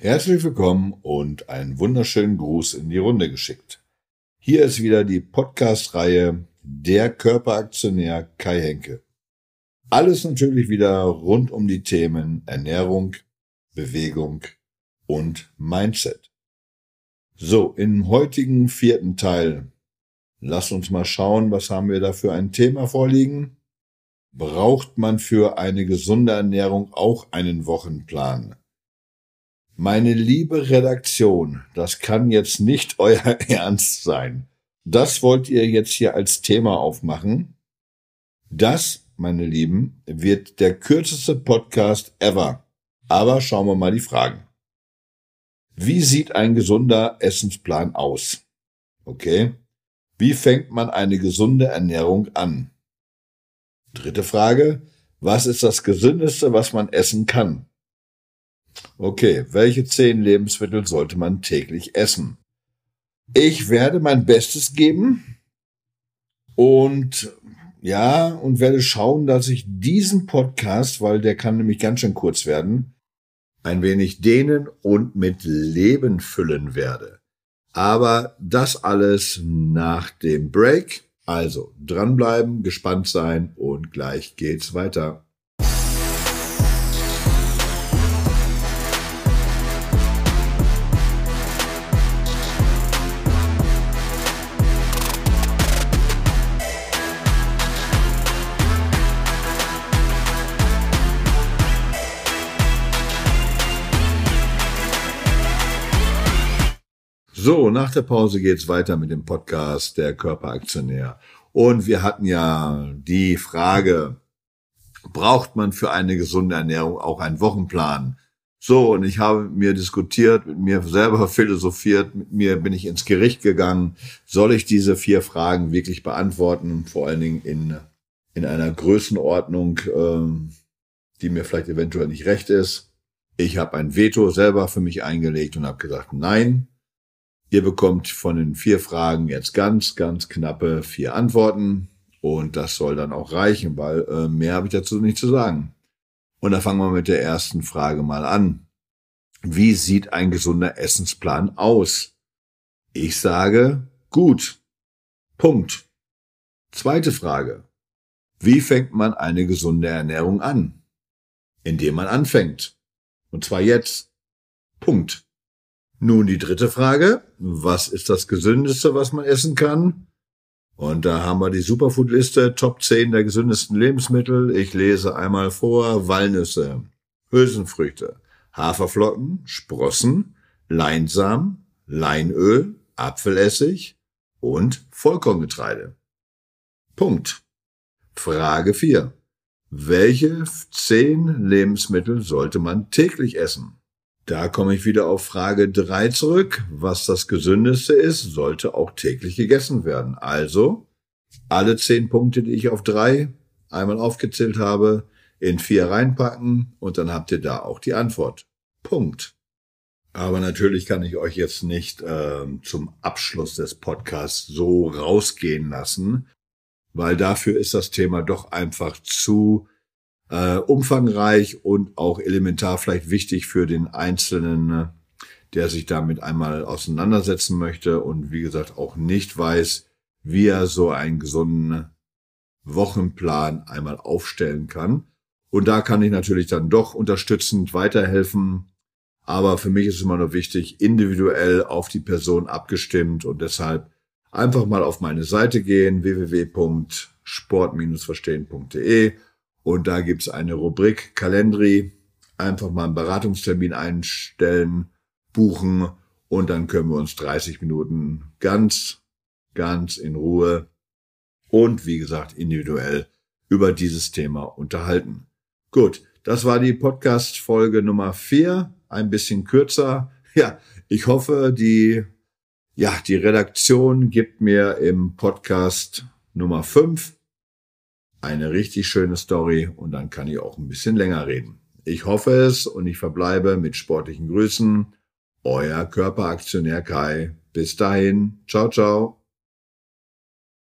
Herzlich willkommen und einen wunderschönen Gruß in die Runde geschickt. Hier ist wieder die Podcast-Reihe Der Körperaktionär Kai Henke. Alles natürlich wieder rund um die Themen Ernährung, Bewegung und Mindset. So, im heutigen vierten Teil, lass uns mal schauen, was haben wir da für ein Thema vorliegen. Braucht man für eine gesunde Ernährung auch einen Wochenplan? Meine liebe Redaktion, das kann jetzt nicht euer Ernst sein. Das wollt ihr jetzt hier als Thema aufmachen. Das, meine Lieben, wird der kürzeste Podcast ever. Aber schauen wir mal die Fragen. Wie sieht ein gesunder Essensplan aus? Okay. Wie fängt man eine gesunde Ernährung an? Dritte Frage. Was ist das Gesündeste, was man essen kann? Okay, welche zehn Lebensmittel sollte man täglich essen? Ich werde mein Bestes geben und ja, und werde schauen, dass ich diesen Podcast, weil der kann nämlich ganz schön kurz werden, ein wenig dehnen und mit Leben füllen werde. Aber das alles nach dem Break. Also dranbleiben, gespannt sein und gleich geht's weiter. So, nach der Pause geht's weiter mit dem Podcast Der Körperaktionär. Und wir hatten ja die Frage, braucht man für eine gesunde Ernährung auch einen Wochenplan? So, und ich habe mir diskutiert, mit mir selber philosophiert, mit mir bin ich ins Gericht gegangen. Soll ich diese vier Fragen wirklich beantworten? Vor allen Dingen in, in einer Größenordnung, äh, die mir vielleicht eventuell nicht recht ist. Ich habe ein Veto selber für mich eingelegt und habe gesagt, nein, Ihr bekommt von den vier Fragen jetzt ganz, ganz knappe vier Antworten. Und das soll dann auch reichen, weil äh, mehr habe ich dazu nicht zu sagen. Und da fangen wir mit der ersten Frage mal an. Wie sieht ein gesunder Essensplan aus? Ich sage gut. Punkt. Zweite Frage. Wie fängt man eine gesunde Ernährung an? Indem man anfängt. Und zwar jetzt. Punkt. Nun die dritte Frage. Was ist das Gesündeste, was man essen kann? Und da haben wir die Superfood-Liste, Top 10 der gesündesten Lebensmittel. Ich lese einmal vor. Walnüsse, Hülsenfrüchte, Haferflocken, Sprossen, Leinsamen, Leinöl, Apfelessig und Vollkorngetreide. Punkt. Frage 4. Welche 10 Lebensmittel sollte man täglich essen? Da komme ich wieder auf Frage drei zurück. Was das Gesündeste ist, sollte auch täglich gegessen werden. Also alle zehn Punkte, die ich auf drei einmal aufgezählt habe, in vier reinpacken und dann habt ihr da auch die Antwort. Punkt. Aber natürlich kann ich euch jetzt nicht äh, zum Abschluss des Podcasts so rausgehen lassen, weil dafür ist das Thema doch einfach zu äh, umfangreich und auch elementar vielleicht wichtig für den Einzelnen, äh, der sich damit einmal auseinandersetzen möchte und wie gesagt auch nicht weiß, wie er so einen gesunden Wochenplan einmal aufstellen kann. Und da kann ich natürlich dann doch unterstützend weiterhelfen. Aber für mich ist es immer nur wichtig, individuell auf die Person abgestimmt und deshalb einfach mal auf meine Seite gehen, www.sport-verstehen.de und da gibt's eine Rubrik Kalendri. Einfach mal einen Beratungstermin einstellen, buchen und dann können wir uns 30 Minuten ganz, ganz in Ruhe und wie gesagt individuell über dieses Thema unterhalten. Gut, das war die Podcast-Folge Nummer vier, ein bisschen kürzer. Ja, ich hoffe, die, ja, die Redaktion gibt mir im Podcast Nummer fünf eine richtig schöne Story und dann kann ich auch ein bisschen länger reden. Ich hoffe es und ich verbleibe mit sportlichen Grüßen. Euer Körperaktionär Kai. Bis dahin. Ciao, ciao.